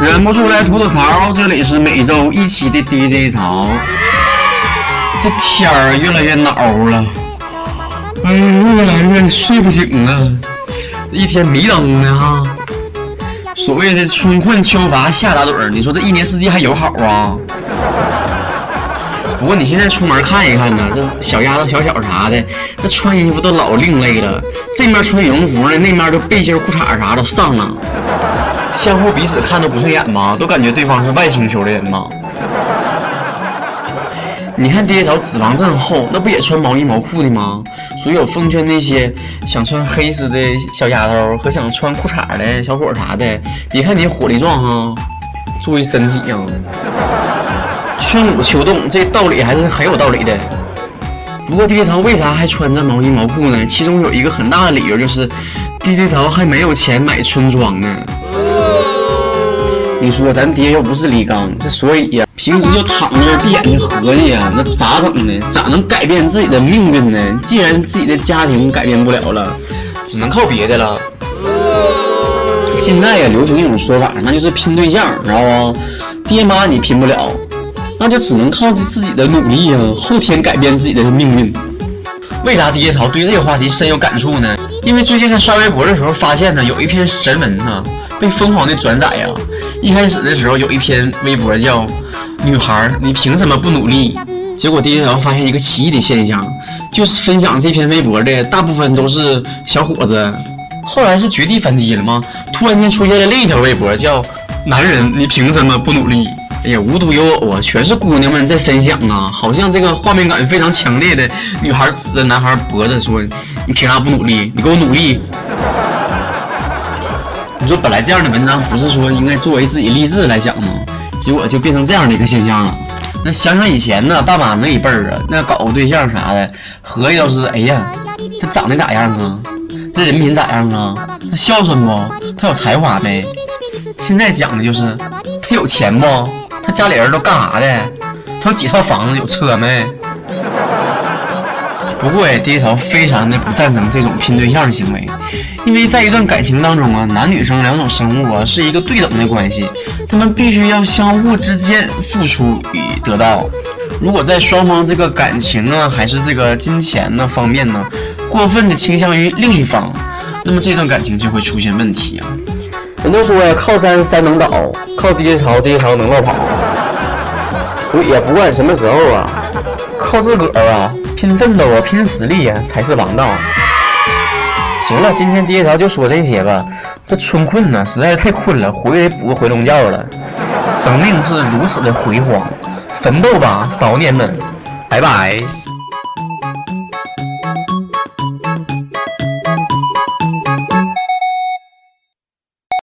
忍不住来吐吐槽，这里是每周一期的 DJ 潮。这天儿越来越恼了，哎，越来越睡不醒了，一天迷瞪的哈。所谓的春困秋乏夏打盹，你说这一年四季还有好啊？不过你现在出门看一看呢，这小丫头、小小啥的，这穿衣服都老另类了。这面穿羽绒服呢，那面就背心、裤衩啥都上了。相互彼此看都不顺眼吗？都感觉对方是外星球的人吗？你看爹潮脂肪这么厚，那不也穿毛衣毛裤的吗？所以我奉劝那些想穿黑丝的小丫头和想穿裤衩的小伙啥的，别看你火力壮哈，注意身体呀。春捂秋冻，这道理还是很有道理的。不过爹潮为啥还穿着毛衣毛裤呢？其中有一个很大的理由就是，爹潮还没有钱买春装呢。你说咱爹又不是李刚，这所以呀，平时就躺着闭眼睛合计呀，那咋整呢？咋能改变自己的命运呢？既然自己的家庭改变不了了，只能靠别的了。现在呀，流行一种说法，那就是拼对象，知道不？爹妈你拼不了，那就只能靠自己的努力呀，后天改变自己的命运。为啥爹潮对这个话题深有感触呢？因为最近在刷微博的时候，发现呢有一篇神文呢被疯狂的转载呀。一开始的时候有一篇微博叫“女孩，你凭什么不努力？”结果第一条发现一个奇异的现象，就是分享这篇微博的大部分都是小伙子。后来是绝地反击了吗？突然间出现了另一条微博叫“男人，你凭什么不努力？”哎呀，无独有偶啊，全是姑娘们在分享啊，好像这个画面感非常强烈的女孩指着男孩脖子说：“你凭啥不努力？你给我努力！”你说本来这样的文章不是说应该作为自己励志来讲吗？结果就变成这样的一个现象了。那想想以前呢，爸妈那一辈儿啊，那搞个对象啥的，合计都是，哎呀，他长得咋样啊？这人品咋样啊？他孝顺不？他有才华没？现在讲的就是他有钱不？他家里人都干啥的？他有几套房子？有车没？不过呀，爹潮非常的不赞成这种拼对象的行为，因为在一段感情当中啊，男女生两种生物啊是一个对等的关系，他们必须要相互之间付出与得到。如果在双方这个感情啊还是这个金钱呢方面呢，过分的倾向于另一方，那么这段感情就会出现问题啊。人都说呀，靠山山能倒，靠爹潮爹潮能落跑，所以啊，不管什么时候啊，靠自个儿啊。拼奋斗啊，拼实力呀，才是王道。行了，今天第一条就说这些吧。这春困呢，实在是太困了，回来补个回笼觉了。生命是如此的辉煌，奋斗吧，少年们，拜拜。